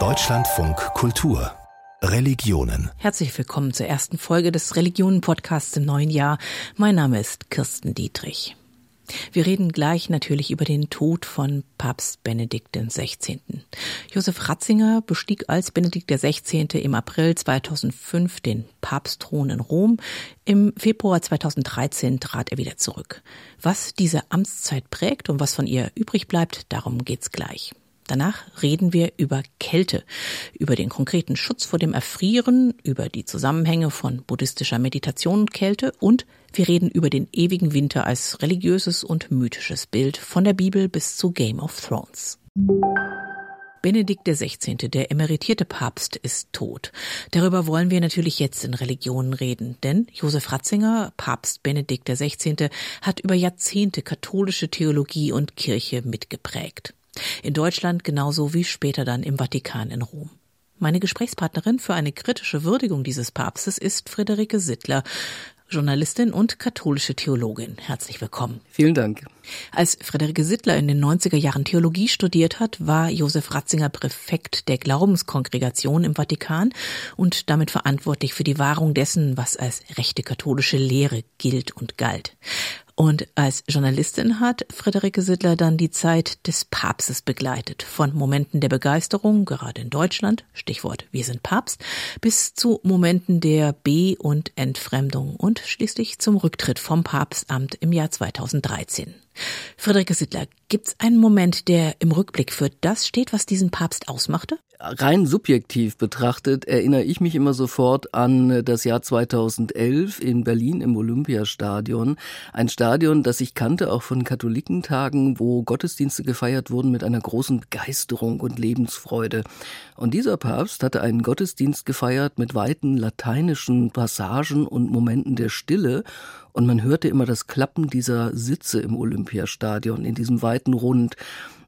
Deutschlandfunk Kultur Religionen. Herzlich willkommen zur ersten Folge des Religionen-Podcasts im neuen Jahr. Mein Name ist Kirsten Dietrich. Wir reden gleich natürlich über den Tod von Papst Benedikt XVI. Josef Ratzinger bestieg als Benedikt XVI. im April 2005 den Papstthron in Rom. Im Februar 2013 trat er wieder zurück. Was diese Amtszeit prägt und was von ihr übrig bleibt, darum geht's gleich. Danach reden wir über Kälte, über den konkreten Schutz vor dem Erfrieren, über die Zusammenhänge von buddhistischer Meditation und Kälte und wir reden über den ewigen Winter als religiöses und mythisches Bild von der Bibel bis zu Game of Thrones. Benedikt XVI., der emeritierte Papst, ist tot. Darüber wollen wir natürlich jetzt in Religionen reden, denn Josef Ratzinger, Papst Benedikt XVI., hat über Jahrzehnte katholische Theologie und Kirche mitgeprägt. In Deutschland genauso wie später dann im Vatikan in Rom. Meine Gesprächspartnerin für eine kritische Würdigung dieses Papstes ist Friederike Sittler, Journalistin und katholische Theologin. Herzlich willkommen. Vielen Dank. Als Friederike Sittler in den 90er Jahren Theologie studiert hat, war Josef Ratzinger Präfekt der Glaubenskongregation im Vatikan und damit verantwortlich für die Wahrung dessen, was als rechte katholische Lehre gilt und galt. Und als Journalistin hat Friederike Sittler dann die Zeit des Papstes begleitet. Von Momenten der Begeisterung, gerade in Deutschland, Stichwort Wir sind Papst, bis zu Momenten der B- und Entfremdung und schließlich zum Rücktritt vom Papstamt im Jahr 2013. Friederike Sittler, gibt es einen Moment, der im Rückblick für das steht, was diesen Papst ausmachte? Rein subjektiv betrachtet erinnere ich mich immer sofort an das Jahr 2011 in Berlin im Olympiastadion. Ein Stadion, das ich kannte auch von Katholikentagen, wo Gottesdienste gefeiert wurden mit einer großen Begeisterung und Lebensfreude. Und dieser Papst hatte einen Gottesdienst gefeiert mit weiten lateinischen Passagen und Momenten der Stille und man hörte immer das Klappen dieser Sitze im Olympiastadion in diesem weiten Rund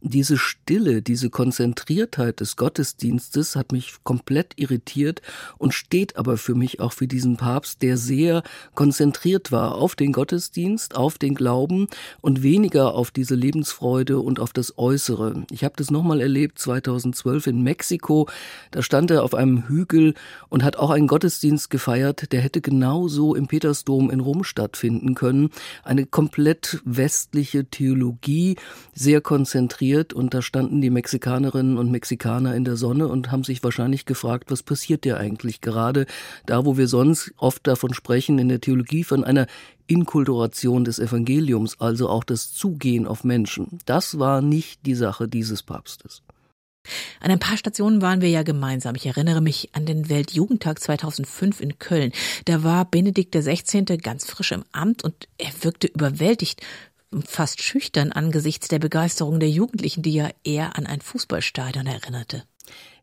diese Stille, diese Konzentriertheit des Gottesdienstes hat mich komplett irritiert und steht aber für mich auch für diesen Papst, der sehr konzentriert war auf den Gottesdienst, auf den Glauben und weniger auf diese Lebensfreude und auf das Äußere. Ich habe das nochmal erlebt 2012 in Mexiko. Da stand er auf einem Hügel und hat auch einen Gottesdienst gefeiert, der hätte genauso im Petersdom in Rom stattfinden können. Eine komplett westliche Theologie, sehr konzentriert passiert und da standen die Mexikanerinnen und Mexikaner in der Sonne und haben sich wahrscheinlich gefragt, was passiert dir eigentlich gerade da, wo wir sonst oft davon sprechen in der Theologie von einer Inkulturation des Evangeliums, also auch das Zugehen auf Menschen. Das war nicht die Sache dieses Papstes. An ein paar Stationen waren wir ja gemeinsam. Ich erinnere mich an den Weltjugendtag 2005 in Köln. Da war Benedikt XVI. ganz frisch im Amt und er wirkte überwältigt fast schüchtern angesichts der Begeisterung der Jugendlichen, die ja eher an ein Fußballstadion erinnerte.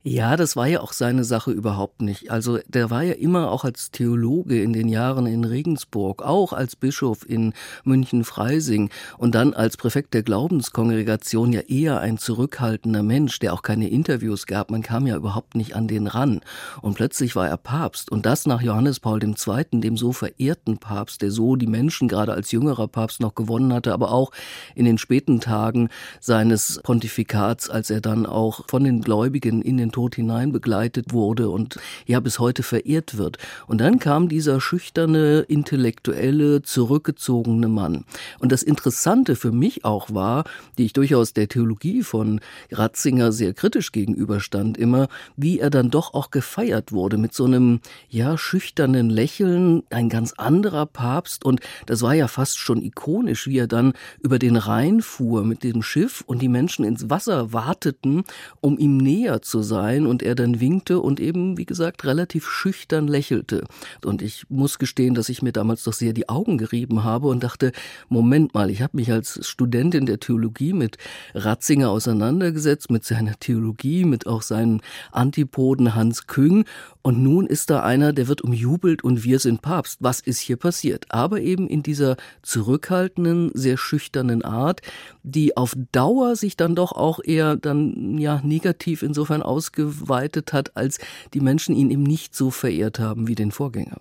Ja, das war ja auch seine Sache überhaupt nicht. Also der war ja immer auch als Theologe in den Jahren in Regensburg, auch als Bischof in München-Freising und dann als Präfekt der Glaubenskongregation ja eher ein zurückhaltender Mensch, der auch keine Interviews gab. Man kam ja überhaupt nicht an den ran. Und plötzlich war er Papst und das nach Johannes Paul II., dem so verehrten Papst, der so die Menschen gerade als jüngerer Papst noch gewonnen hatte, aber auch in den späten Tagen seines Pontifikats, als er dann auch von den Gläubigen in den Tod hinein begleitet wurde und ja bis heute verehrt wird. Und dann kam dieser schüchterne, intellektuelle, zurückgezogene Mann. Und das Interessante für mich auch war, die ich durchaus der Theologie von Ratzinger sehr kritisch gegenüberstand, immer, wie er dann doch auch gefeiert wurde mit so einem, ja, schüchternen Lächeln, ein ganz anderer Papst. Und das war ja fast schon ikonisch, wie er dann über den Rhein fuhr mit dem Schiff und die Menschen ins Wasser warteten, um ihm näher zu sein sein und er dann winkte und eben, wie gesagt, relativ schüchtern lächelte. Und ich muss gestehen, dass ich mir damals doch sehr die Augen gerieben habe und dachte, Moment mal, ich habe mich als Studentin der Theologie mit Ratzinger auseinandergesetzt, mit seiner Theologie, mit auch seinen Antipoden Hans Küng und nun ist da einer, der wird umjubelt und wir sind Papst. Was ist hier passiert? Aber eben in dieser zurückhaltenden, sehr schüchternen Art, die auf Dauer sich dann doch auch eher dann ja negativ insofern ausgeweitet hat, als die Menschen ihn eben nicht so verehrt haben wie den Vorgänger.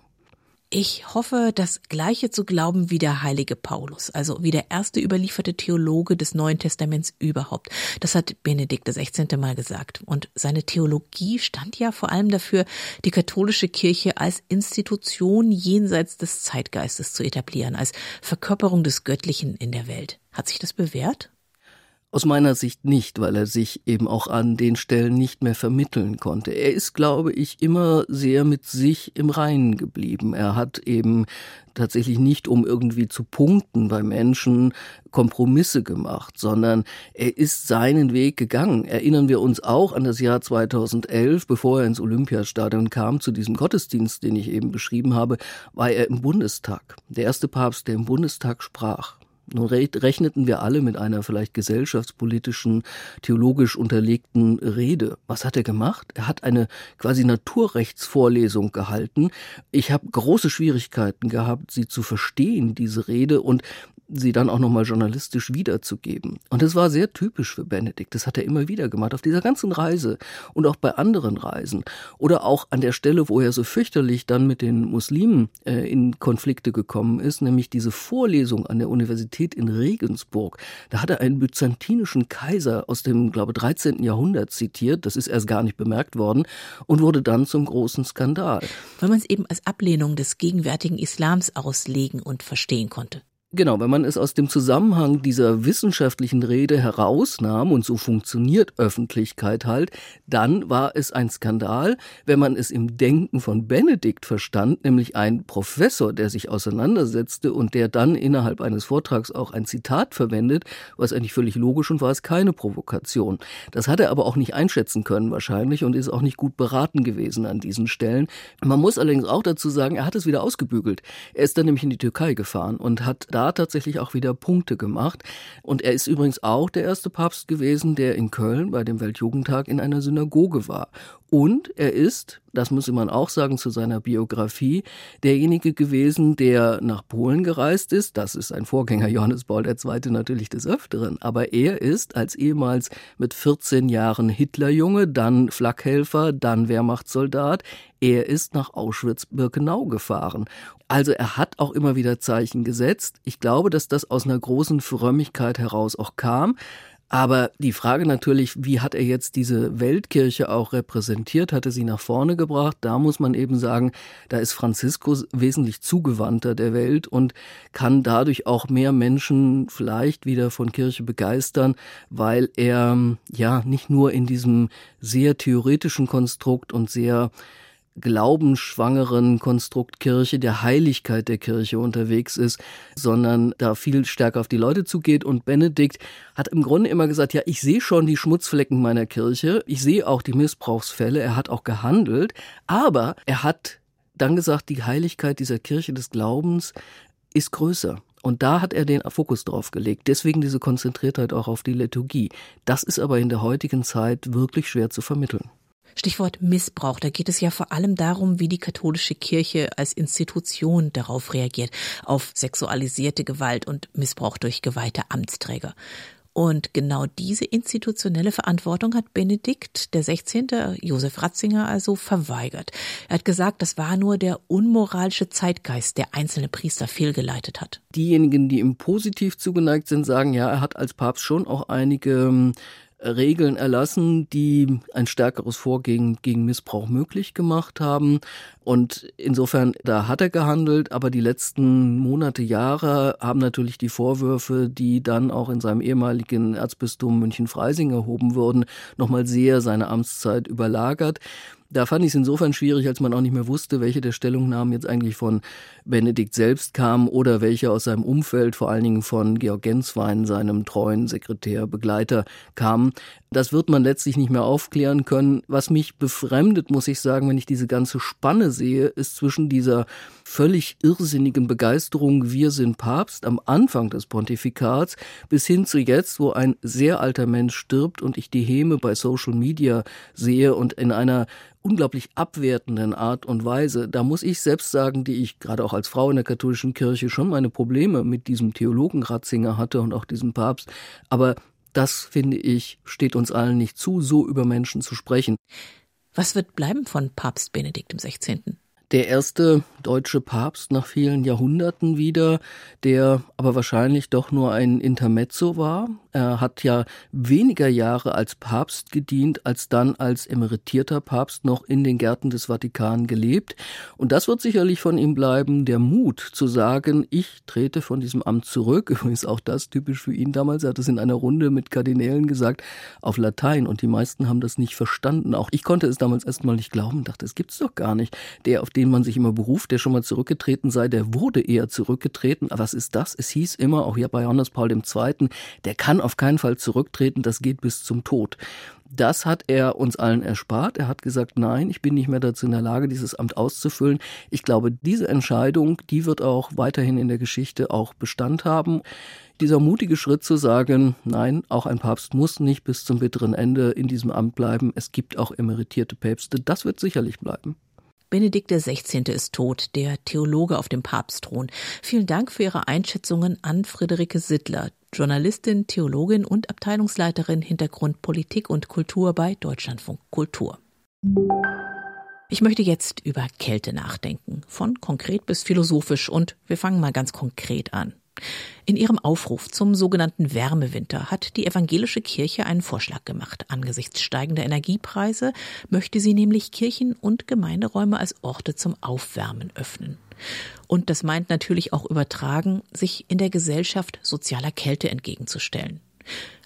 Ich hoffe, das Gleiche zu glauben wie der heilige Paulus, also wie der erste überlieferte Theologe des Neuen Testaments überhaupt. Das hat Benedikt XVI. mal gesagt. Und seine Theologie stand ja vor allem dafür, die katholische Kirche als Institution jenseits des Zeitgeistes zu etablieren, als Verkörperung des Göttlichen in der Welt. Hat sich das bewährt? Aus meiner Sicht nicht, weil er sich eben auch an den Stellen nicht mehr vermitteln konnte. Er ist, glaube ich, immer sehr mit sich im Reinen geblieben. Er hat eben tatsächlich nicht, um irgendwie zu punkten bei Menschen, Kompromisse gemacht, sondern er ist seinen Weg gegangen. Erinnern wir uns auch an das Jahr 2011, bevor er ins Olympiastadion kam, zu diesem Gottesdienst, den ich eben beschrieben habe, war er im Bundestag. Der erste Papst, der im Bundestag sprach. Nun rechneten wir alle mit einer vielleicht gesellschaftspolitischen, theologisch unterlegten Rede. Was hat er gemacht? Er hat eine quasi Naturrechtsvorlesung gehalten. Ich habe große Schwierigkeiten gehabt, sie zu verstehen, diese Rede, und sie dann auch nochmal journalistisch wiederzugeben. Und das war sehr typisch für Benedikt. Das hat er immer wieder gemacht, auf dieser ganzen Reise und auch bei anderen Reisen. Oder auch an der Stelle, wo er so fürchterlich dann mit den Muslimen äh, in Konflikte gekommen ist, nämlich diese Vorlesung an der Universität in Regensburg. Da hat er einen byzantinischen Kaiser aus dem, glaube 13. Jahrhundert zitiert. Das ist erst gar nicht bemerkt worden und wurde dann zum großen Skandal. Weil man es eben als Ablehnung des gegenwärtigen Islams auslegen und verstehen konnte. Genau, wenn man es aus dem Zusammenhang dieser wissenschaftlichen Rede herausnahm, und so funktioniert Öffentlichkeit halt, dann war es ein Skandal. Wenn man es im Denken von Benedikt verstand, nämlich ein Professor, der sich auseinandersetzte und der dann innerhalb eines Vortrags auch ein Zitat verwendet, was eigentlich völlig logisch und war es keine Provokation. Das hat er aber auch nicht einschätzen können wahrscheinlich und ist auch nicht gut beraten gewesen an diesen Stellen. Man muss allerdings auch dazu sagen, er hat es wieder ausgebügelt. Er ist dann nämlich in die Türkei gefahren und hat da tatsächlich auch wieder Punkte gemacht. Und er ist übrigens auch der erste Papst gewesen, der in Köln bei dem Weltjugendtag in einer Synagoge war. Und er ist, das muss man auch sagen zu seiner Biografie, derjenige gewesen, der nach Polen gereist ist. Das ist sein Vorgänger Johannes Paul II. natürlich des Öfteren. Aber er ist als ehemals mit 14 Jahren Hitlerjunge, dann Flakhelfer, dann Wehrmachtssoldat, er ist nach Auschwitz-Birkenau gefahren. Also er hat auch immer wieder Zeichen gesetzt. Ich glaube, dass das aus einer großen Frömmigkeit heraus auch kam. Aber die Frage natürlich, wie hat er jetzt diese Weltkirche auch repräsentiert, hatte sie nach vorne gebracht? Da muss man eben sagen, da ist Franziskus wesentlich zugewandter der Welt und kann dadurch auch mehr Menschen vielleicht wieder von Kirche begeistern, weil er ja nicht nur in diesem sehr theoretischen Konstrukt und sehr glaubensschwangeren Konstrukt Kirche, der Heiligkeit der Kirche unterwegs ist, sondern da viel stärker auf die Leute zugeht. Und Benedikt hat im Grunde immer gesagt, ja, ich sehe schon die Schmutzflecken meiner Kirche, ich sehe auch die Missbrauchsfälle, er hat auch gehandelt, aber er hat dann gesagt, die Heiligkeit dieser Kirche des Glaubens ist größer. Und da hat er den Fokus drauf gelegt. Deswegen diese Konzentriertheit auch auf die Liturgie. Das ist aber in der heutigen Zeit wirklich schwer zu vermitteln. Stichwort Missbrauch. Da geht es ja vor allem darum, wie die katholische Kirche als Institution darauf reagiert, auf sexualisierte Gewalt und Missbrauch durch geweihte Amtsträger. Und genau diese institutionelle Verantwortung hat Benedikt der 16., Josef Ratzinger, also verweigert. Er hat gesagt, das war nur der unmoralische Zeitgeist, der einzelne Priester fehlgeleitet hat. Diejenigen, die ihm positiv zugeneigt sind, sagen, ja, er hat als Papst schon auch einige ähm, Regeln erlassen, die ein stärkeres Vorgehen gegen Missbrauch möglich gemacht haben. Und insofern, da hat er gehandelt, aber die letzten Monate, Jahre haben natürlich die Vorwürfe, die dann auch in seinem ehemaligen Erzbistum München-Freising erhoben wurden, nochmal sehr seine Amtszeit überlagert. Da fand ich es insofern schwierig, als man auch nicht mehr wusste, welche der Stellungnahmen jetzt eigentlich von Benedikt selbst kamen oder welche aus seinem Umfeld, vor allen Dingen von Georg Genswein, seinem treuen Sekretär, Begleiter, kamen. Das wird man letztlich nicht mehr aufklären können. Was mich befremdet, muss ich sagen, wenn ich diese ganze Spanne sehe, ist zwischen dieser völlig irrsinnigen Begeisterung, wir sind Papst am Anfang des Pontifikats, bis hin zu jetzt, wo ein sehr alter Mensch stirbt und ich die Häme bei Social Media sehe und in einer unglaublich abwertenden Art und Weise. Da muss ich selbst sagen, die ich gerade auch als Frau in der katholischen Kirche schon meine Probleme mit diesem Theologen Ratzinger hatte und auch diesem Papst. Aber das, finde ich, steht uns allen nicht zu, so über Menschen zu sprechen. Was wird bleiben von Papst Benedikt XVI.? Der erste deutsche Papst nach vielen Jahrhunderten wieder, der aber wahrscheinlich doch nur ein Intermezzo war. Er hat ja weniger Jahre als Papst gedient, als dann als emeritierter Papst noch in den Gärten des Vatikan gelebt. Und das wird sicherlich von ihm bleiben, der Mut zu sagen, ich trete von diesem Amt zurück. Übrigens auch das typisch für ihn damals. Er hat es in einer Runde mit Kardinälen gesagt, auf Latein. Und die meisten haben das nicht verstanden. Auch ich konnte es damals erstmal nicht glauben, dachte, es gibt's doch gar nicht. Der, auf den man sich immer beruft, der schon mal zurückgetreten sei, der wurde eher zurückgetreten. Aber was ist das? Es hieß immer, auch hier bei Johannes Paul II., der kann auf keinen Fall zurücktreten, das geht bis zum Tod. Das hat er uns allen erspart. Er hat gesagt, nein, ich bin nicht mehr dazu in der Lage, dieses Amt auszufüllen. Ich glaube, diese Entscheidung, die wird auch weiterhin in der Geschichte auch Bestand haben. Dieser mutige Schritt zu sagen, nein, auch ein Papst muss nicht bis zum bitteren Ende in diesem Amt bleiben. Es gibt auch emeritierte Päpste. Das wird sicherlich bleiben. Benedikt XVI. ist tot, der Theologe auf dem Papstthron. Vielen Dank für Ihre Einschätzungen an Friederike Sittler, Journalistin, Theologin und Abteilungsleiterin Hintergrund Politik und Kultur bei Deutschlandfunk Kultur. Ich möchte jetzt über Kälte nachdenken, von konkret bis philosophisch und wir fangen mal ganz konkret an. In ihrem Aufruf zum sogenannten Wärmewinter hat die evangelische Kirche einen Vorschlag gemacht. Angesichts steigender Energiepreise möchte sie nämlich Kirchen und Gemeinderäume als Orte zum Aufwärmen öffnen. Und das meint natürlich auch übertragen, sich in der Gesellschaft sozialer Kälte entgegenzustellen.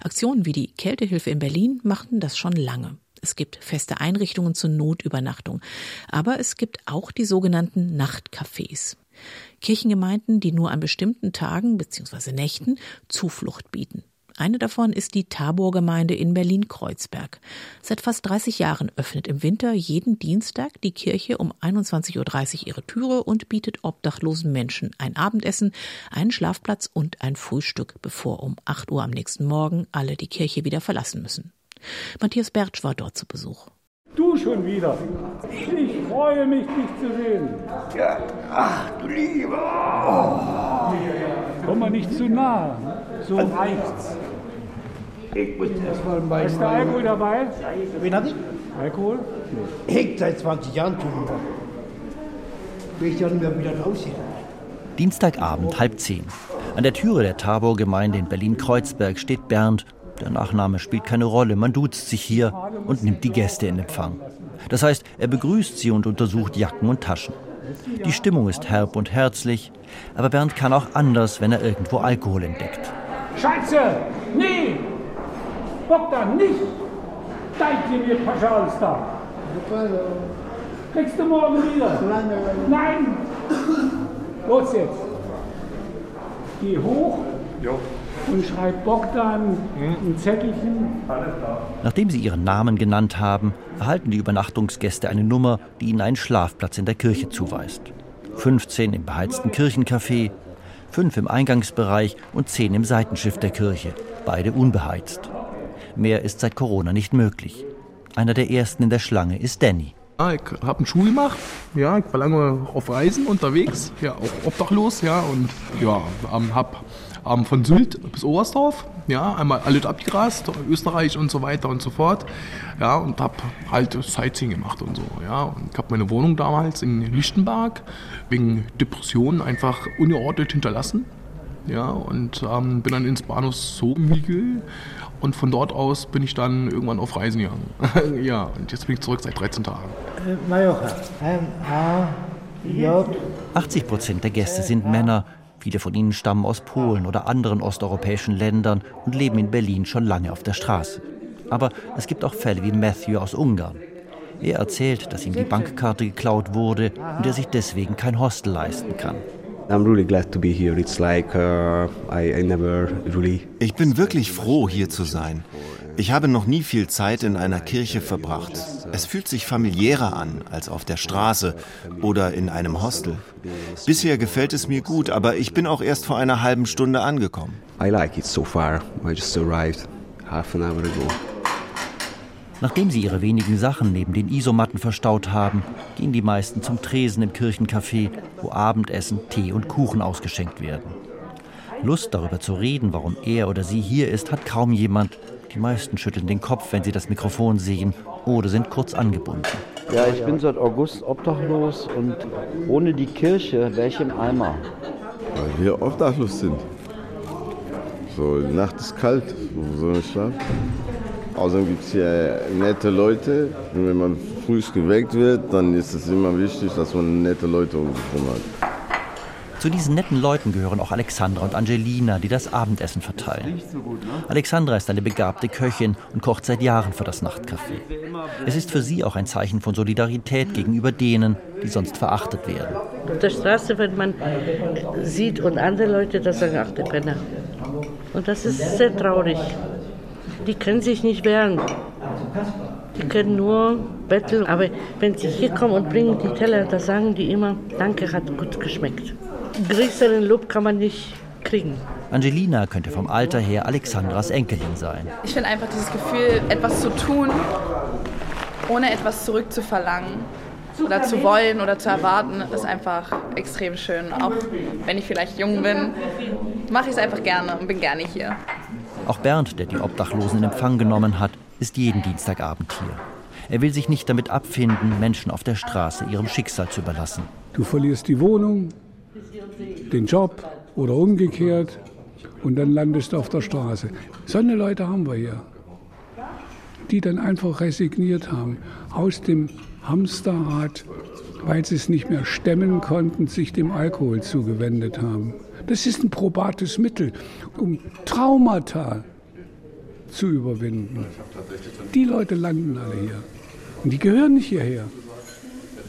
Aktionen wie die Kältehilfe in Berlin machten das schon lange. Es gibt feste Einrichtungen zur Notübernachtung, aber es gibt auch die sogenannten Nachtcafés. Kirchengemeinden, die nur an bestimmten Tagen bzw. Nächten Zuflucht bieten. Eine davon ist die Tabor-Gemeinde in Berlin-Kreuzberg. Seit fast 30 Jahren öffnet im Winter jeden Dienstag die Kirche um 21.30 Uhr ihre Türe und bietet obdachlosen Menschen ein Abendessen, einen Schlafplatz und ein Frühstück, bevor um 8 Uhr am nächsten Morgen alle die Kirche wieder verlassen müssen. Matthias Bertsch war dort zu Besuch. Du schon wieder. Ich freue mich, dich zu sehen. Ja, ach du Lieber. Oh. Komm mal nicht zu nah. So reicht's. Ich muss erstmal mein. Ist der Alkohol dabei? Wen hat ich? Alkohol? Ich seit 20 Jahren tun. Ich ja nicht mehr, wie das aussieht. Dienstagabend, halb zehn. An der Türe der Tabor-Gemeinde in Berlin-Kreuzberg steht Bernd der Nachname spielt keine Rolle, man duzt sich hier und nimmt die Gäste in Empfang. Das heißt, er begrüßt sie und untersucht Jacken und Taschen. Die Stimmung ist herb und herzlich, aber Bernd kann auch anders, wenn er irgendwo Alkohol entdeckt. Scheiße! Nee! Bogdan, nicht! Dajte mir da! Kriegst du morgen wieder? Nein! Los jetzt! Geh hoch. Jo und schreibt Bogdan ein Zettelchen. Nachdem sie ihren Namen genannt haben, erhalten die Übernachtungsgäste eine Nummer, die ihnen einen Schlafplatz in der Kirche zuweist. 15 im beheizten Kirchencafé, 5 im Eingangsbereich und 10 im Seitenschiff der Kirche, beide unbeheizt. Mehr ist seit Corona nicht möglich. Einer der ersten in der Schlange ist Danny. Ja, ich habe einen Schuh gemacht. Ja, ich war lange auf Reisen unterwegs, ja, auch obdachlos, ja, und ja, habe ähm, von Sylt bis Oberstdorf, ja, einmal alles abgegrast, Österreich und so weiter und so fort, ja, und habe halt Sightseeing gemacht und so, ja, und ich habe meine Wohnung damals in Lichtenberg wegen Depressionen einfach ungeordnet hinterlassen, ja, und ähm, bin dann ins Bahnhof Somiegel und von dort aus bin ich dann irgendwann auf Reisen gegangen. ja, und jetzt bin ich zurück seit 13 Tagen. Äh, Mallorca. M-A-J. 80 Prozent der Gäste sind Männer Viele von ihnen stammen aus Polen oder anderen osteuropäischen Ländern und leben in Berlin schon lange auf der Straße. Aber es gibt auch Fälle wie Matthew aus Ungarn. Er erzählt, dass ihm die Bankkarte geklaut wurde und er sich deswegen kein Hostel leisten kann. Uh, ich bin wirklich froh, hier zu sein. Ich habe noch nie viel Zeit in einer Kirche verbracht. Es fühlt sich familiärer an als auf der Straße oder in einem Hostel. Bisher gefällt es mir gut, aber ich bin auch erst vor einer halben Stunde angekommen. I like it so far. I just arrived half an hour ago. Nachdem sie ihre wenigen Sachen neben den Isomatten verstaut haben, gehen die meisten zum Tresen im Kirchencafé, wo Abendessen, Tee und Kuchen ausgeschenkt werden. Lust darüber zu reden, warum er oder sie hier ist, hat kaum jemand, die meisten schütteln den Kopf, wenn sie das Mikrofon sehen oder sind kurz angebunden. Ja, ich bin seit August obdachlos und ohne die Kirche wäre ich im Eimer. Weil wir obdachlos sind. So, die Nacht ist kalt, wo soll ich schlafen? Außerdem gibt es hier nette Leute. Und wenn man früh geweckt wird, dann ist es immer wichtig, dass man nette Leute um sich herum hat. Zu diesen netten Leuten gehören auch Alexandra und Angelina, die das Abendessen verteilen. Alexandra ist eine begabte Köchin und kocht seit Jahren für das Nachtcafé. Es ist für sie auch ein Zeichen von Solidarität gegenüber denen, die sonst verachtet werden. Auf der Straße, wenn man sieht und andere Leute das sagen, ach der Penner. Und das ist sehr traurig. Die können sich nicht wehren. Die können nur betteln. Aber wenn sie hier kommen und bringen die Teller, da sagen die immer, danke, hat gut geschmeckt größeren Lob kann man nicht kriegen. Angelina könnte vom Alter her Alexandras Enkelin sein. Ich finde einfach dieses Gefühl, etwas zu tun, ohne etwas zurückzuverlangen oder zu wollen oder zu erwarten, ist einfach extrem schön. Auch wenn ich vielleicht jung bin, mache ich es einfach gerne und bin gerne hier. Auch Bernd, der die Obdachlosen in Empfang genommen hat, ist jeden Dienstagabend hier. Er will sich nicht damit abfinden, Menschen auf der Straße ihrem Schicksal zu überlassen. Du verlierst die Wohnung, den Job oder umgekehrt und dann landest du auf der Straße. So eine Leute haben wir hier, die dann einfach resigniert haben aus dem Hamsterrad, weil sie es nicht mehr stemmen konnten, sich dem Alkohol zugewendet haben. Das ist ein probates Mittel, um Traumata zu überwinden. Die Leute landen alle hier. Und die gehören nicht hierher.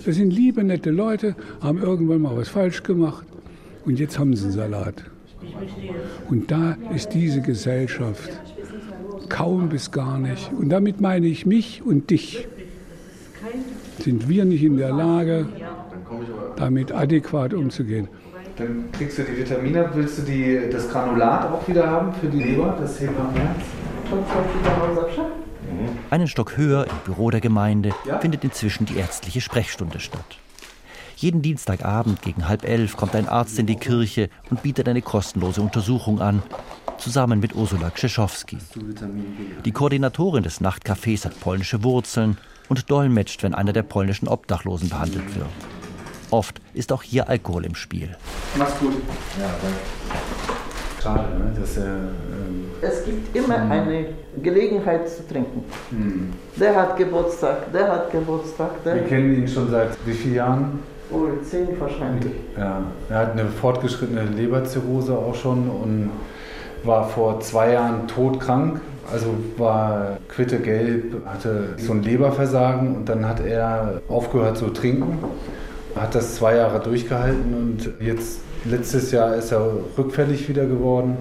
Das sind liebe, nette Leute, haben irgendwann mal was falsch gemacht und jetzt haben sie einen Salat. Und da ist diese Gesellschaft kaum bis gar nicht. Und damit meine ich mich und dich. Sind wir nicht in der Lage, damit adäquat umzugehen? Dann kriegst du die Vitamine. Willst du die, das Granulat auch wieder haben für die Leber, das Hebammenherz? Einen Stock höher im Büro der Gemeinde findet inzwischen die ärztliche Sprechstunde statt. Jeden Dienstagabend gegen halb elf kommt ein Arzt in die Kirche und bietet eine kostenlose Untersuchung an, zusammen mit Ursula Krzyszowski. Die Koordinatorin des Nachtcafés hat polnische Wurzeln und dolmetscht, wenn einer der polnischen Obdachlosen behandelt wird. Oft ist auch hier Alkohol im Spiel. Mach's gut. Ja, Schade, ne? Dass er, ähm es gibt immer hm. eine Gelegenheit zu trinken. Hm. Der hat Geburtstag, der hat Geburtstag. Der Wir kennen ihn schon seit wie vielen Jahren? Oh, zehn wahrscheinlich. Ja, er hat eine fortgeschrittene Leberzirrhose auch schon und war vor zwei Jahren todkrank. Also war quitte gelb, hatte so ein Leberversagen und dann hat er aufgehört zu trinken, hat das zwei Jahre durchgehalten und jetzt letztes Jahr ist er rückfällig wieder geworden.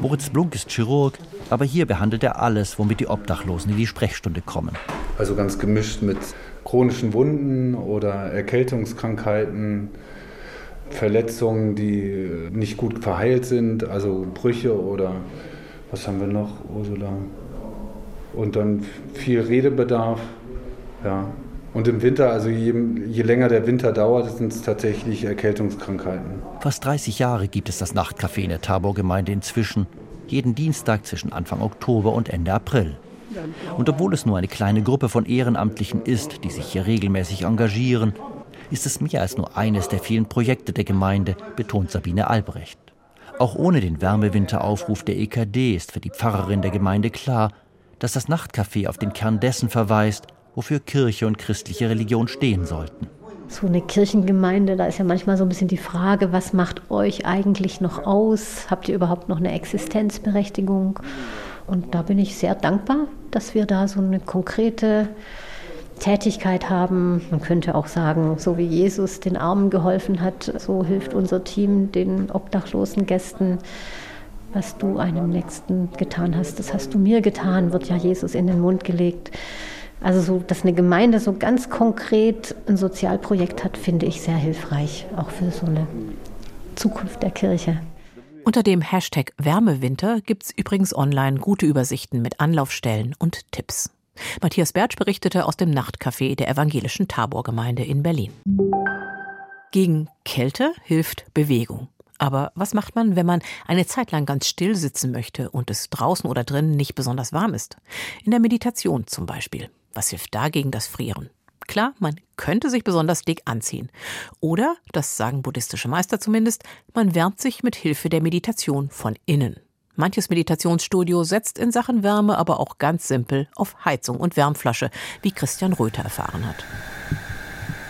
Moritz Blunk ist Chirurg, aber hier behandelt er alles, womit die Obdachlosen in die Sprechstunde kommen. Also ganz gemischt mit chronischen Wunden oder Erkältungskrankheiten, Verletzungen, die nicht gut verheilt sind, also Brüche oder was haben wir noch, Ursula? Und dann viel Redebedarf, ja. Und im Winter, also je, je länger der Winter dauert, sind es tatsächlich Erkältungskrankheiten. Fast 30 Jahre gibt es das Nachtcafé in der Tabor-Gemeinde inzwischen. Jeden Dienstag zwischen Anfang Oktober und Ende April. Und obwohl es nur eine kleine Gruppe von Ehrenamtlichen ist, die sich hier regelmäßig engagieren, ist es mehr als nur eines der vielen Projekte der Gemeinde, betont Sabine Albrecht. Auch ohne den Wärmewinteraufruf der EKD ist für die Pfarrerin der Gemeinde klar, dass das Nachtcafé auf den Kern dessen verweist, wofür Kirche und christliche Religion stehen sollten. So eine Kirchengemeinde, da ist ja manchmal so ein bisschen die Frage, was macht euch eigentlich noch aus? Habt ihr überhaupt noch eine Existenzberechtigung? Und da bin ich sehr dankbar, dass wir da so eine konkrete Tätigkeit haben. Man könnte auch sagen, so wie Jesus den Armen geholfen hat, so hilft unser Team den obdachlosen Gästen. Was du einem Nächsten getan hast, das hast du mir getan, wird ja Jesus in den Mund gelegt. Also so, dass eine Gemeinde so ganz konkret ein Sozialprojekt hat, finde ich sehr hilfreich, auch für so eine Zukunft der Kirche. Unter dem Hashtag Wärmewinter gibt's übrigens online gute Übersichten mit Anlaufstellen und Tipps. Matthias Bertsch berichtete aus dem Nachtcafé der evangelischen Taborgemeinde in Berlin. Gegen Kälte hilft Bewegung. Aber was macht man, wenn man eine Zeit lang ganz still sitzen möchte und es draußen oder drinnen nicht besonders warm ist? In der Meditation zum Beispiel. Was hilft dagegen das Frieren? Klar, man könnte sich besonders dick anziehen. Oder, das sagen buddhistische Meister zumindest, man wärmt sich mit Hilfe der Meditation von innen. Manches Meditationsstudio setzt in Sachen Wärme aber auch ganz simpel auf Heizung und Wärmflasche, wie Christian Röther erfahren hat.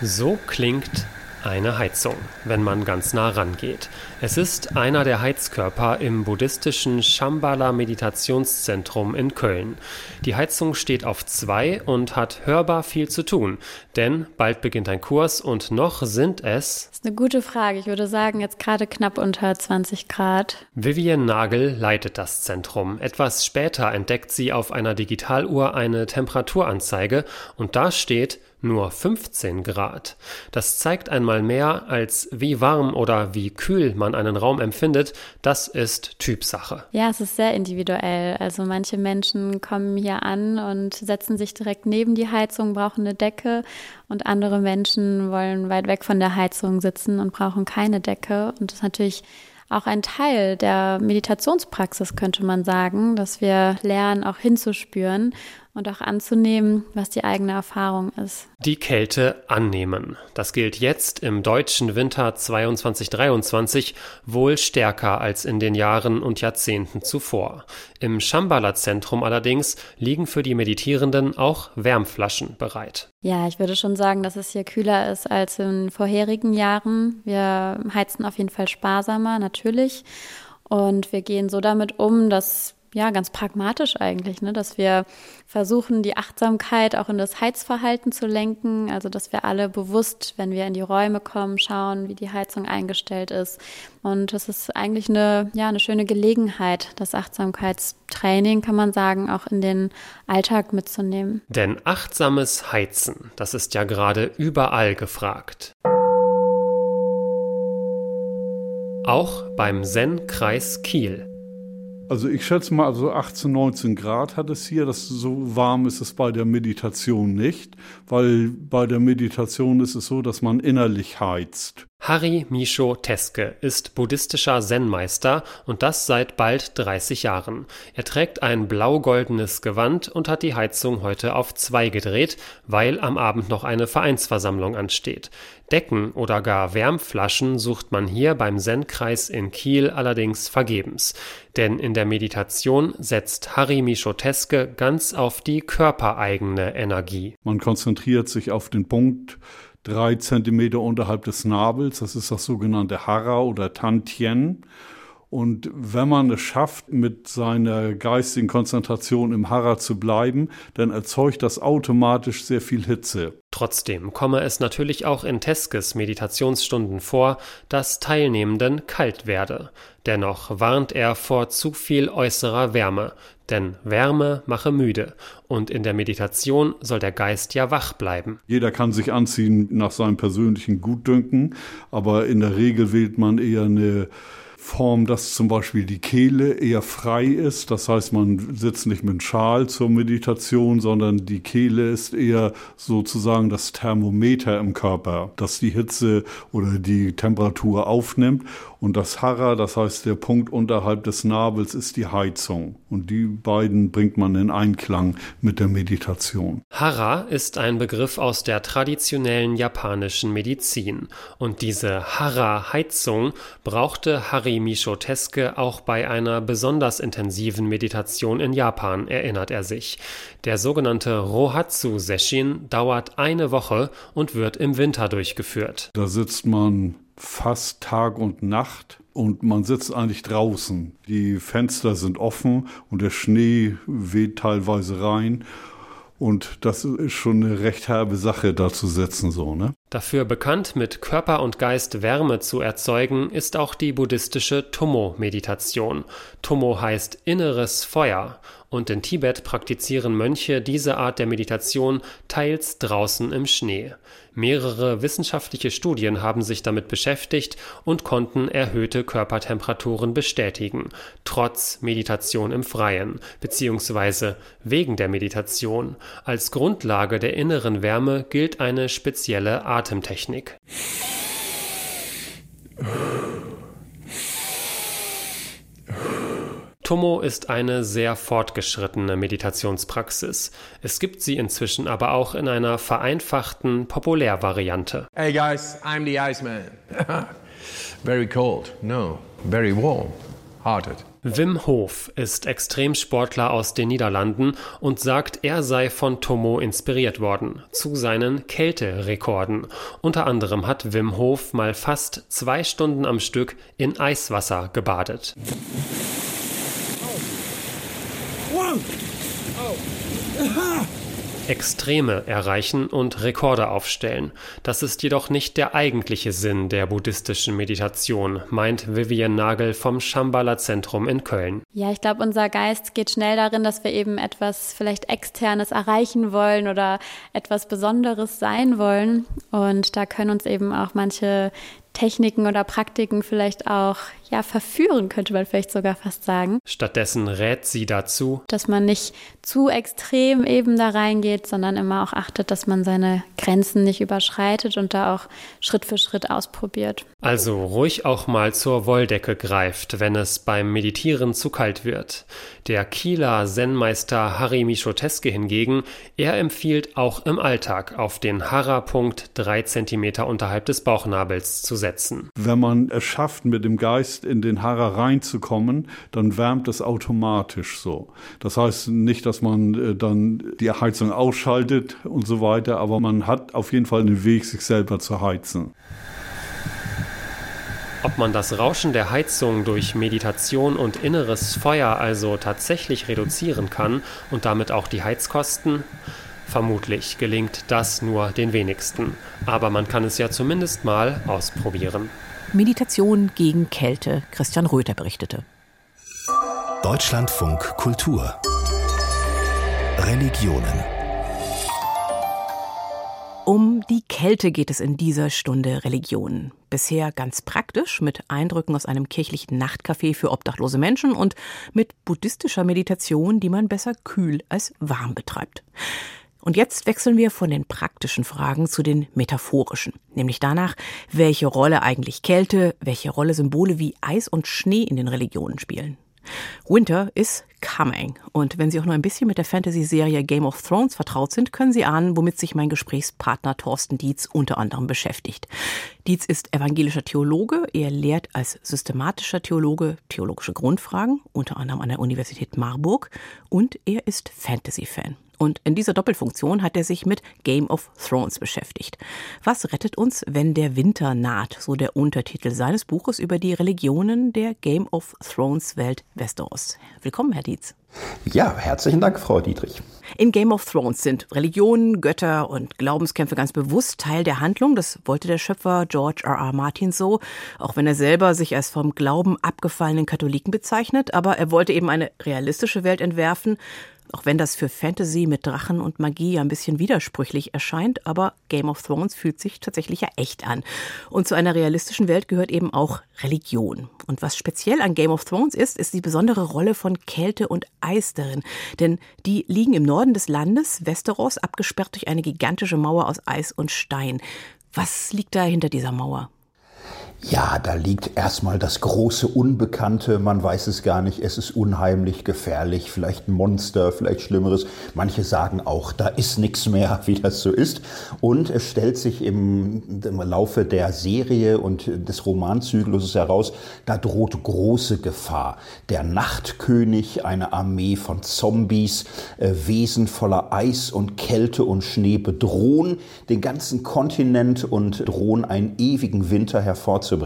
So klingt eine Heizung, wenn man ganz nah rangeht. Es ist einer der Heizkörper im buddhistischen Shambhala Meditationszentrum in Köln. Die Heizung steht auf zwei und hat hörbar viel zu tun, denn bald beginnt ein Kurs und noch sind es. Das ist eine gute Frage. Ich würde sagen, jetzt gerade knapp unter 20 Grad. Vivian Nagel leitet das Zentrum. Etwas später entdeckt sie auf einer Digitaluhr eine Temperaturanzeige und da steht nur 15 Grad. Das zeigt einmal mehr, als wie warm oder wie kühl man einen Raum empfindet, das ist Typsache. Ja, es ist sehr individuell. Also manche Menschen kommen hier an und setzen sich direkt neben die Heizung, brauchen eine Decke und andere Menschen wollen weit weg von der Heizung sitzen und brauchen keine Decke. Und das ist natürlich auch ein Teil der Meditationspraxis, könnte man sagen, dass wir lernen, auch hinzuspüren und auch anzunehmen, was die eigene Erfahrung ist. Die Kälte annehmen. Das gilt jetzt im deutschen Winter 22-23 wohl stärker als in den Jahren und Jahrzehnten zuvor. Im Shambhala-Zentrum allerdings liegen für die Meditierenden auch Wärmflaschen bereit. Ja, ich würde schon sagen, dass es hier kühler ist als in vorherigen Jahren. Wir heizen auf jeden Fall sparsamer, natürlich. Und wir gehen so damit um, dass ja, ganz pragmatisch eigentlich, ne? dass wir versuchen, die Achtsamkeit auch in das Heizverhalten zu lenken. Also, dass wir alle bewusst, wenn wir in die Räume kommen, schauen, wie die Heizung eingestellt ist. Und das ist eigentlich eine, ja, eine schöne Gelegenheit, das Achtsamkeitstraining, kann man sagen, auch in den Alltag mitzunehmen. Denn achtsames Heizen, das ist ja gerade überall gefragt. Auch beim Zen-Kreis Kiel. Also ich schätze mal, also 18, 19 Grad hat es hier. Das so warm ist es bei der Meditation nicht, weil bei der Meditation ist es so, dass man innerlich heizt. Harry Misho Teske ist buddhistischer Zen-Meister und das seit bald 30 Jahren. Er trägt ein blau-goldenes Gewand und hat die Heizung heute auf zwei gedreht, weil am Abend noch eine Vereinsversammlung ansteht. Decken oder gar Wärmflaschen sucht man hier beim Zen-Kreis in Kiel allerdings vergebens. Denn in der Meditation setzt Harry Misho Teske ganz auf die körpereigene Energie. Man konzentriert sich auf den Punkt, drei Zentimeter unterhalb des Nabels. Das ist das sogenannte Hara oder Tantien. Und wenn man es schafft, mit seiner geistigen Konzentration im Hara zu bleiben, dann erzeugt das automatisch sehr viel Hitze. Trotzdem komme es natürlich auch in Teskes Meditationsstunden vor, dass Teilnehmenden kalt werde. Dennoch warnt er vor zu viel äußerer Wärme, denn Wärme mache müde und in der Meditation soll der Geist ja wach bleiben. Jeder kann sich anziehen nach seinem persönlichen Gutdünken, aber in der Regel wählt man eher eine Form, dass zum Beispiel die Kehle eher frei ist. Das heißt, man sitzt nicht mit Schal zur Meditation, sondern die Kehle ist eher sozusagen das Thermometer im Körper, das die Hitze oder die Temperatur aufnimmt. Und das Hara, das heißt der Punkt unterhalb des Nabels, ist die Heizung. Und die beiden bringt man in Einklang mit der Meditation. Hara ist ein Begriff aus der traditionellen japanischen Medizin. Und diese Hara-Heizung brauchte Hari Misho Teske auch bei einer besonders intensiven Meditation in Japan, erinnert er sich. Der sogenannte Rohatsu Seshin dauert eine Woche und wird im Winter durchgeführt. Da sitzt man fast Tag und Nacht und man sitzt eigentlich draußen. Die Fenster sind offen und der Schnee weht teilweise rein. Und das ist schon eine recht herbe Sache, da zu sitzen, so, ne? Dafür bekannt, mit Körper und Geist Wärme zu erzeugen, ist auch die buddhistische Tomo-Meditation. Tomo heißt inneres Feuer und in Tibet praktizieren Mönche diese Art der Meditation teils draußen im Schnee. Mehrere wissenschaftliche Studien haben sich damit beschäftigt und konnten erhöhte Körpertemperaturen bestätigen, trotz Meditation im Freien, beziehungsweise wegen der Meditation. Als Grundlage der inneren Wärme gilt eine spezielle Atemtechnik. Tomo ist eine sehr fortgeschrittene Meditationspraxis. Es gibt sie inzwischen aber auch in einer vereinfachten Populärvariante. Hey guys, I'm the Iceman. very cold. No, very warm. Hearted. Wim Hof ist Extremsportler aus den Niederlanden und sagt, er sei von Tomo inspiriert worden zu seinen Kälterekorden. Unter anderem hat Wim Hof mal fast zwei Stunden am Stück in Eiswasser gebadet. Oh. Oh. Extreme erreichen und Rekorde aufstellen. Das ist jedoch nicht der eigentliche Sinn der buddhistischen Meditation, meint Vivian Nagel vom Shambhala Zentrum in Köln. Ja, ich glaube, unser Geist geht schnell darin, dass wir eben etwas vielleicht Externes erreichen wollen oder etwas Besonderes sein wollen. Und da können uns eben auch manche Techniken oder Praktiken vielleicht auch ja verführen, könnte man vielleicht sogar fast sagen. Stattdessen rät sie dazu, dass man nicht zu extrem eben da reingeht, sondern immer auch achtet, dass man seine Grenzen nicht überschreitet und da auch Schritt für Schritt ausprobiert. Also ruhig auch mal zur Wolldecke greift, wenn es beim Meditieren zu kalt wird. Der Kieler Zen-Meister Harry Michoteske hingegen, er empfiehlt auch im Alltag auf den Hara-Punkt drei Zentimeter unterhalb des Bauchnabels zu setzen. Wenn man es schafft, mit dem Geist in den Hara reinzukommen, dann wärmt es automatisch so. Das heißt nicht, dass man äh, dann die Heizung ausschaltet und so weiter, aber man hat auf jeden Fall einen Weg, sich selber zu heizen. Ob man das Rauschen der Heizung durch Meditation und inneres Feuer also tatsächlich reduzieren kann und damit auch die Heizkosten? Vermutlich gelingt das nur den wenigsten, aber man kann es ja zumindest mal ausprobieren. Meditation gegen Kälte, Christian Röther berichtete. Deutschlandfunk Kultur Religionen um die Kälte geht es in dieser Stunde Religion. Bisher ganz praktisch mit Eindrücken aus einem kirchlichen Nachtcafé für obdachlose Menschen und mit buddhistischer Meditation, die man besser kühl als warm betreibt. Und jetzt wechseln wir von den praktischen Fragen zu den metaphorischen, nämlich danach, welche Rolle eigentlich Kälte, welche Rolle Symbole wie Eis und Schnee in den Religionen spielen. Winter is coming. Und wenn Sie auch nur ein bisschen mit der Fantasy-Serie Game of Thrones vertraut sind, können Sie ahnen, womit sich mein Gesprächspartner Thorsten Dietz unter anderem beschäftigt. Dietz ist evangelischer Theologe. Er lehrt als systematischer Theologe theologische Grundfragen, unter anderem an der Universität Marburg. Und er ist Fantasy-Fan. Und in dieser Doppelfunktion hat er sich mit Game of Thrones beschäftigt. Was rettet uns, wenn der Winter naht? So der Untertitel seines Buches über die Religionen der Game of Thrones Welt Westeros. Willkommen, Herr Dietz. Ja, herzlichen Dank, Frau Dietrich. In Game of Thrones sind Religionen, Götter und Glaubenskämpfe ganz bewusst Teil der Handlung. Das wollte der Schöpfer George R. R. Martin so, auch wenn er selber sich als vom Glauben abgefallenen Katholiken bezeichnet. Aber er wollte eben eine realistische Welt entwerfen, auch wenn das für Fantasy mit Drachen und Magie ein bisschen widersprüchlich erscheint, aber Game of Thrones fühlt sich tatsächlich ja echt an. Und zu einer realistischen Welt gehört eben auch Religion. Und was speziell an Game of Thrones ist, ist die besondere Rolle von Kälte und Eis darin. Denn die liegen im Norden des Landes, Westeros, abgesperrt durch eine gigantische Mauer aus Eis und Stein. Was liegt da hinter dieser Mauer? Ja, da liegt erstmal das große Unbekannte. Man weiß es gar nicht. Es ist unheimlich, gefährlich, vielleicht ein Monster, vielleicht Schlimmeres. Manche sagen auch, da ist nichts mehr, wie das so ist. Und es stellt sich im, im Laufe der Serie und des Romanzykluses heraus, da droht große Gefahr. Der Nachtkönig, eine Armee von Zombies, äh, Wesen voller Eis und Kälte und Schnee bedrohen den ganzen Kontinent und drohen einen ewigen Winter hervorzuheben zu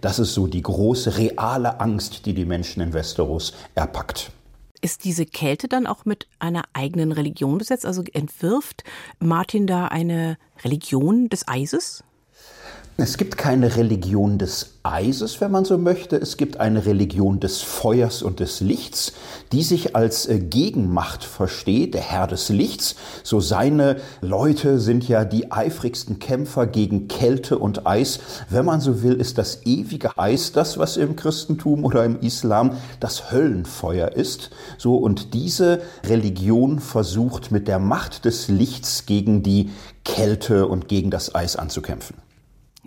Das ist so die große reale Angst, die die Menschen in Westeros erpackt. Ist diese Kälte dann auch mit einer eigenen Religion besetzt? Also entwirft Martin da eine Religion des Eises? Es gibt keine Religion des Eises, wenn man so möchte. Es gibt eine Religion des Feuers und des Lichts, die sich als äh, Gegenmacht versteht, der Herr des Lichts. So seine Leute sind ja die eifrigsten Kämpfer gegen Kälte und Eis. Wenn man so will, ist das ewige Eis das, was im Christentum oder im Islam das Höllenfeuer ist. So und diese Religion versucht mit der Macht des Lichts gegen die Kälte und gegen das Eis anzukämpfen.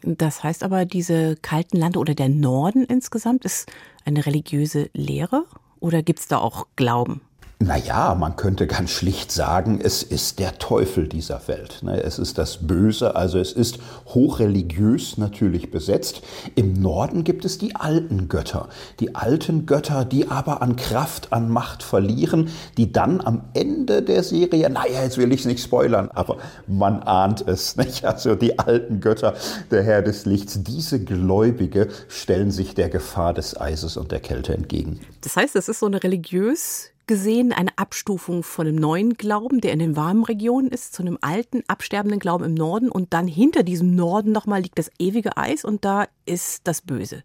Das heißt aber, diese kalten Lande oder der Norden insgesamt ist eine religiöse Lehre Oder gibt es da auch Glauben? Naja, man könnte ganz schlicht sagen, es ist der Teufel dieser Welt. Ne? Es ist das Böse, also es ist hochreligiös natürlich besetzt. Im Norden gibt es die alten Götter. Die alten Götter, die aber an Kraft, an Macht verlieren, die dann am Ende der Serie, naja, jetzt will ich es nicht spoilern, aber man ahnt es, nicht? Also die alten Götter, der Herr des Lichts, diese Gläubige stellen sich der Gefahr des Eises und der Kälte entgegen. Das heißt, es ist so eine religiös gesehen eine Abstufung von einem neuen Glauben, der in den warmen Regionen ist, zu einem alten, absterbenden Glauben im Norden. Und dann hinter diesem Norden nochmal liegt das ewige Eis und da ist das Böse.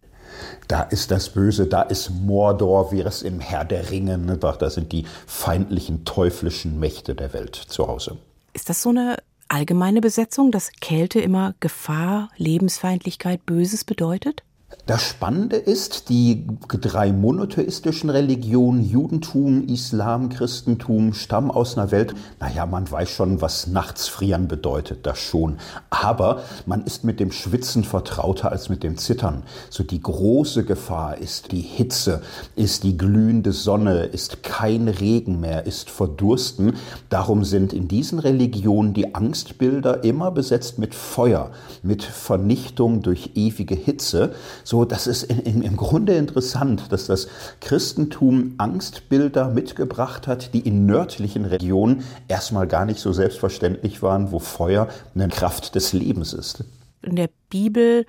Da ist das Böse, da ist Mordor, wie es im Herr der Ringe, ne? da sind die feindlichen, teuflischen Mächte der Welt zu Hause. Ist das so eine allgemeine Besetzung, dass Kälte immer Gefahr, Lebensfeindlichkeit, Böses bedeutet? Das Spannende ist, die drei monotheistischen Religionen, Judentum, Islam, Christentum, stammen aus einer Welt, naja, man weiß schon, was nachts frieren bedeutet, das schon. Aber man ist mit dem Schwitzen vertrauter als mit dem Zittern. So die große Gefahr ist die Hitze, ist die glühende Sonne, ist kein Regen mehr, ist Verdursten. Darum sind in diesen Religionen die Angstbilder immer besetzt mit Feuer, mit Vernichtung durch ewige Hitze. So, das ist in, in, im Grunde interessant, dass das Christentum Angstbilder mitgebracht hat, die in nördlichen Regionen erstmal gar nicht so selbstverständlich waren, wo Feuer eine Kraft des Lebens ist. In der Bibel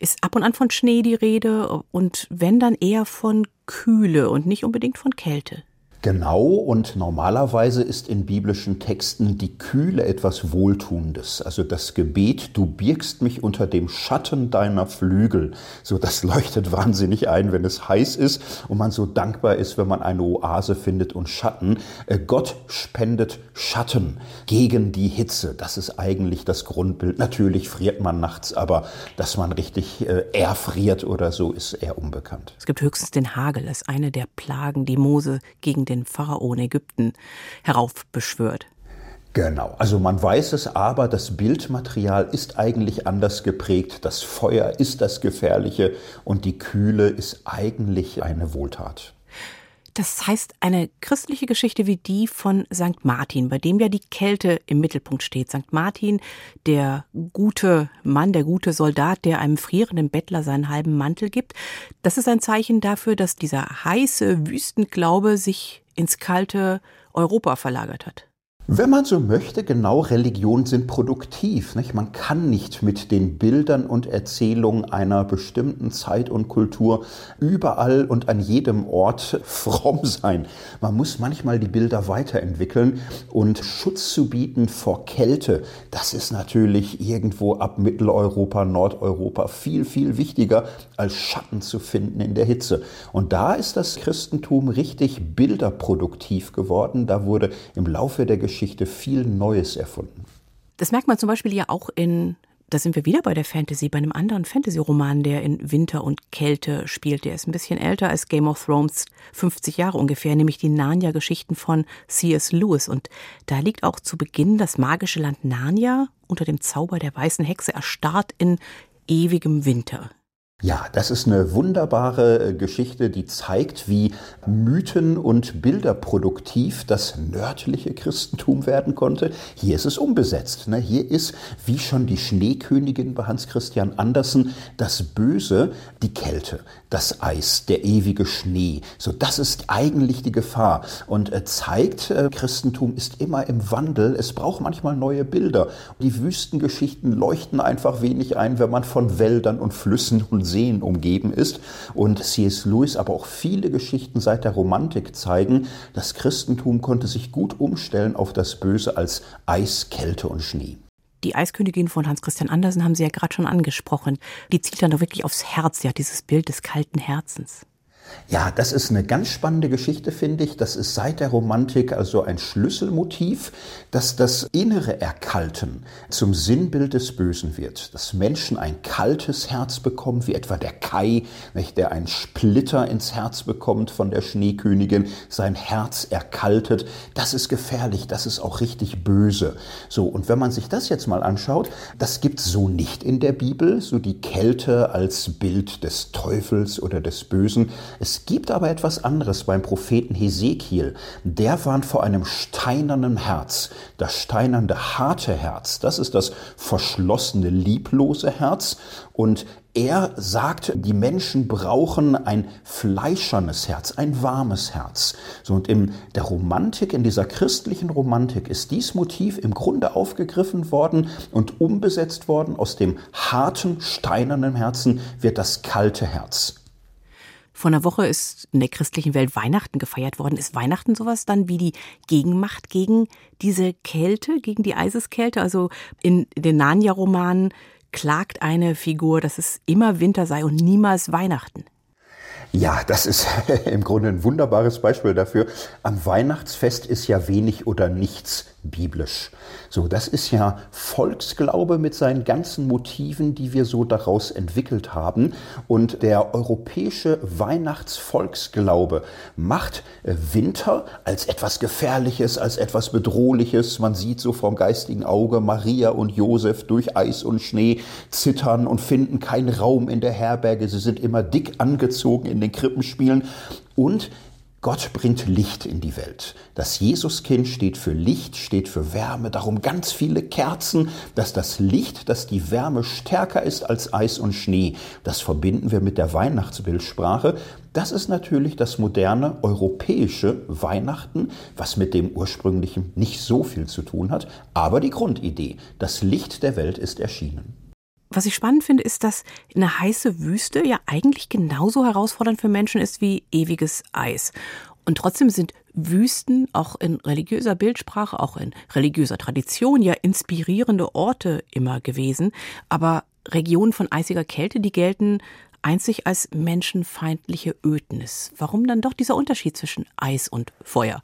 ist ab und an von Schnee die Rede und wenn dann eher von Kühle und nicht unbedingt von Kälte. Genau und normalerweise ist in biblischen Texten die Kühle etwas Wohltuendes. Also das Gebet, du birgst mich unter dem Schatten deiner Flügel. So, das leuchtet wahnsinnig ein, wenn es heiß ist und man so dankbar ist, wenn man eine Oase findet und Schatten. Äh, Gott spendet Schatten gegen die Hitze. Das ist eigentlich das Grundbild. Natürlich friert man nachts, aber dass man richtig äh, erfriert oder so, ist eher unbekannt. Es gibt höchstens den Hagel, das ist eine der Plagen, die Mose gegen den Pharao in Ägypten heraufbeschwört. Genau, also man weiß es, aber das Bildmaterial ist eigentlich anders geprägt. Das Feuer ist das Gefährliche und die Kühle ist eigentlich eine Wohltat. Das heißt, eine christliche Geschichte wie die von St. Martin, bei dem ja die Kälte im Mittelpunkt steht. St. Martin, der gute Mann, der gute Soldat, der einem frierenden Bettler seinen halben Mantel gibt. Das ist ein Zeichen dafür, dass dieser heiße Wüstenglaube sich ins kalte Europa verlagert hat. Wenn man so möchte, genau, Religionen sind produktiv. Nicht? Man kann nicht mit den Bildern und Erzählungen einer bestimmten Zeit und Kultur überall und an jedem Ort fromm sein. Man muss manchmal die Bilder weiterentwickeln und Schutz zu bieten vor Kälte, das ist natürlich irgendwo ab Mitteleuropa, Nordeuropa viel, viel wichtiger, als Schatten zu finden in der Hitze. Und da ist das Christentum richtig bilderproduktiv geworden. Da wurde im Laufe der Geschichte Geschichte viel Neues erfunden. Das merkt man zum Beispiel ja auch in, da sind wir wieder bei der Fantasy, bei einem anderen Fantasy-Roman, der in Winter und Kälte spielt. Der ist ein bisschen älter als Game of Thrones, 50 Jahre ungefähr, nämlich die Narnia-Geschichten von C.S. Lewis. Und da liegt auch zu Beginn das magische Land Narnia unter dem Zauber der weißen Hexe erstarrt in ewigem Winter. Ja, das ist eine wunderbare äh, Geschichte, die zeigt, wie Mythen und Bilder produktiv das nördliche Christentum werden konnte. Hier ist es umbesetzt. Ne? Hier ist, wie schon die Schneekönigin bei Hans Christian Andersen, das Böse, die Kälte, das Eis, der ewige Schnee. So, das ist eigentlich die Gefahr und äh, zeigt, äh, Christentum ist immer im Wandel. Es braucht manchmal neue Bilder. Die Wüstengeschichten leuchten einfach wenig ein, wenn man von Wäldern und Flüssen und Seen umgeben ist. Und C.S. Lewis, aber auch viele Geschichten seit der Romantik zeigen, das Christentum konnte sich gut umstellen auf das Böse als Eis, Kälte und Schnee. Die Eiskönigin von Hans Christian Andersen haben Sie ja gerade schon angesprochen. Die zielt dann doch wirklich aufs Herz, ja, dieses Bild des kalten Herzens. Ja, das ist eine ganz spannende Geschichte, finde ich. Das ist seit der Romantik also ein Schlüsselmotiv, dass das innere Erkalten zum Sinnbild des Bösen wird. Dass Menschen ein kaltes Herz bekommen, wie etwa der Kai, nicht, der einen Splitter ins Herz bekommt von der Schneekönigin, sein Herz erkaltet. Das ist gefährlich, das ist auch richtig böse. So, und wenn man sich das jetzt mal anschaut, das gibt's so nicht in der Bibel, so die Kälte als Bild des Teufels oder des Bösen. Es gibt aber etwas anderes beim Propheten Hesekiel. Der warnt vor einem steinernen Herz. Das steinernde, harte Herz, das ist das verschlossene, lieblose Herz. Und er sagt, die Menschen brauchen ein fleischernes Herz, ein warmes Herz. So, und in der Romantik, in dieser christlichen Romantik ist dies Motiv im Grunde aufgegriffen worden und umbesetzt worden. Aus dem harten, steinernen Herzen wird das kalte Herz. Vor einer Woche ist in der christlichen Welt Weihnachten gefeiert worden. Ist Weihnachten sowas dann wie die Gegenmacht gegen diese Kälte, gegen die Eiseskälte? Also in den Narnia-Romanen klagt eine Figur, dass es immer Winter sei und niemals Weihnachten. Ja, das ist im Grunde ein wunderbares Beispiel dafür. Am Weihnachtsfest ist ja wenig oder nichts biblisch. So, das ist ja Volksglaube mit seinen ganzen Motiven, die wir so daraus entwickelt haben. Und der europäische Weihnachtsvolksglaube macht äh, Winter als etwas Gefährliches, als etwas Bedrohliches. Man sieht so vom geistigen Auge Maria und Josef durch Eis und Schnee zittern und finden keinen Raum in der Herberge. Sie sind immer dick angezogen in den Krippenspielen. Und Gott bringt Licht in die Welt. Das Jesuskind steht für Licht, steht für Wärme, darum ganz viele Kerzen, dass das Licht, dass die Wärme stärker ist als Eis und Schnee. Das verbinden wir mit der Weihnachtsbildsprache. Das ist natürlich das moderne europäische Weihnachten, was mit dem ursprünglichen nicht so viel zu tun hat, aber die Grundidee, das Licht der Welt ist erschienen. Was ich spannend finde, ist, dass eine heiße Wüste ja eigentlich genauso herausfordernd für Menschen ist wie ewiges Eis. Und trotzdem sind Wüsten auch in religiöser Bildsprache, auch in religiöser Tradition ja inspirierende Orte immer gewesen. Aber Regionen von eisiger Kälte, die gelten einzig als menschenfeindliche Ödnis. Warum dann doch dieser Unterschied zwischen Eis und Feuer?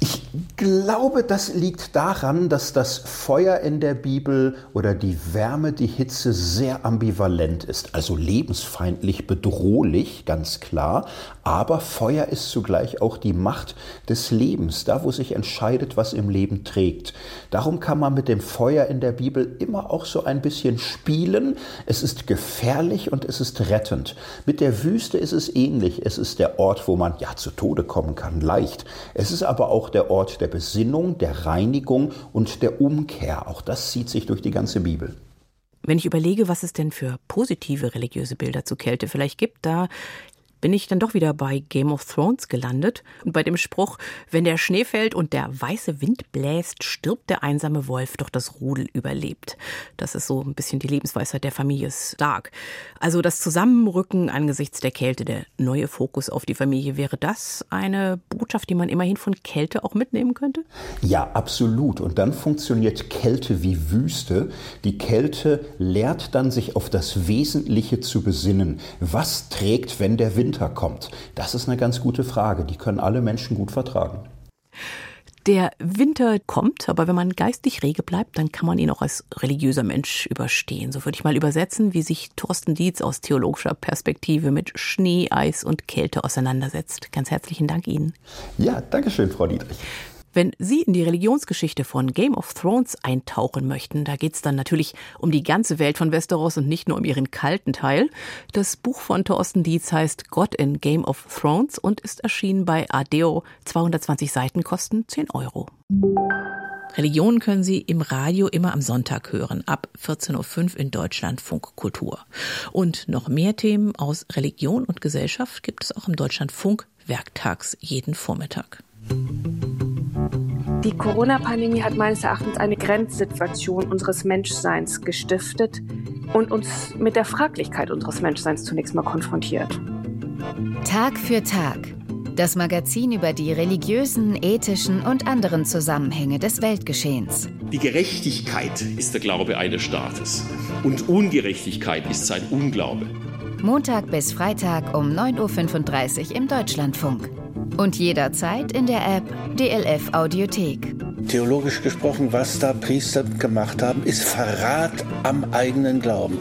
Ich glaube, das liegt daran, dass das Feuer in der Bibel oder die Wärme, die Hitze sehr ambivalent ist, also lebensfeindlich, bedrohlich, ganz klar. Aber Feuer ist zugleich auch die Macht des Lebens, da wo sich entscheidet, was im Leben trägt. Darum kann man mit dem Feuer in der Bibel immer auch so ein bisschen spielen. Es ist gefährlich und es ist rettend. Mit der Wüste ist es ähnlich. Es ist der Ort, wo man ja zu Tode kommen kann, leicht. Es ist aber auch der Ort der Besinnung, der Reinigung und der Umkehr. Auch das zieht sich durch die ganze Bibel. Wenn ich überlege, was es denn für positive religiöse Bilder zu Kälte vielleicht gibt, da bin ich dann doch wieder bei Game of Thrones gelandet und bei dem Spruch, wenn der Schnee fällt und der weiße Wind bläst, stirbt der einsame Wolf, doch das Rudel überlebt. Das ist so ein bisschen die Lebensweisheit der Familie Stark. Also das Zusammenrücken angesichts der Kälte, der neue Fokus auf die Familie, wäre das eine Botschaft, die man immerhin von Kälte auch mitnehmen könnte? Ja, absolut. Und dann funktioniert Kälte wie Wüste. Die Kälte lehrt dann, sich auf das Wesentliche zu besinnen. Was trägt, wenn der Wind Winter kommt? Das ist eine ganz gute Frage. Die können alle Menschen gut vertragen. Der Winter kommt, aber wenn man geistig rege bleibt, dann kann man ihn auch als religiöser Mensch überstehen. So würde ich mal übersetzen, wie sich Thorsten Dietz aus theologischer Perspektive mit Schnee, Eis und Kälte auseinandersetzt. Ganz herzlichen Dank Ihnen. Ja, danke schön, Frau Dietrich. Wenn Sie in die Religionsgeschichte von Game of Thrones eintauchen möchten, da geht es dann natürlich um die ganze Welt von Westeros und nicht nur um ihren kalten Teil. Das Buch von Thorsten Dietz heißt Gott in Game of Thrones und ist erschienen bei Adeo. 220 Seiten kosten 10 Euro. Religion können Sie im Radio immer am Sonntag hören, ab 14.05 Uhr in Deutschlandfunk Kultur. Und noch mehr Themen aus Religion und Gesellschaft gibt es auch im Deutschlandfunk werktags jeden Vormittag. Die Corona-Pandemie hat meines Erachtens eine Grenzsituation unseres Menschseins gestiftet und uns mit der Fraglichkeit unseres Menschseins zunächst mal konfrontiert. Tag für Tag. Das Magazin über die religiösen, ethischen und anderen Zusammenhänge des Weltgeschehens. Die Gerechtigkeit ist der Glaube eines Staates und Ungerechtigkeit ist sein Unglaube. Montag bis Freitag um 9.35 Uhr im Deutschlandfunk. Und jederzeit in der App DLF Audiothek. Theologisch gesprochen, was da Priester gemacht haben, ist Verrat am eigenen Glauben.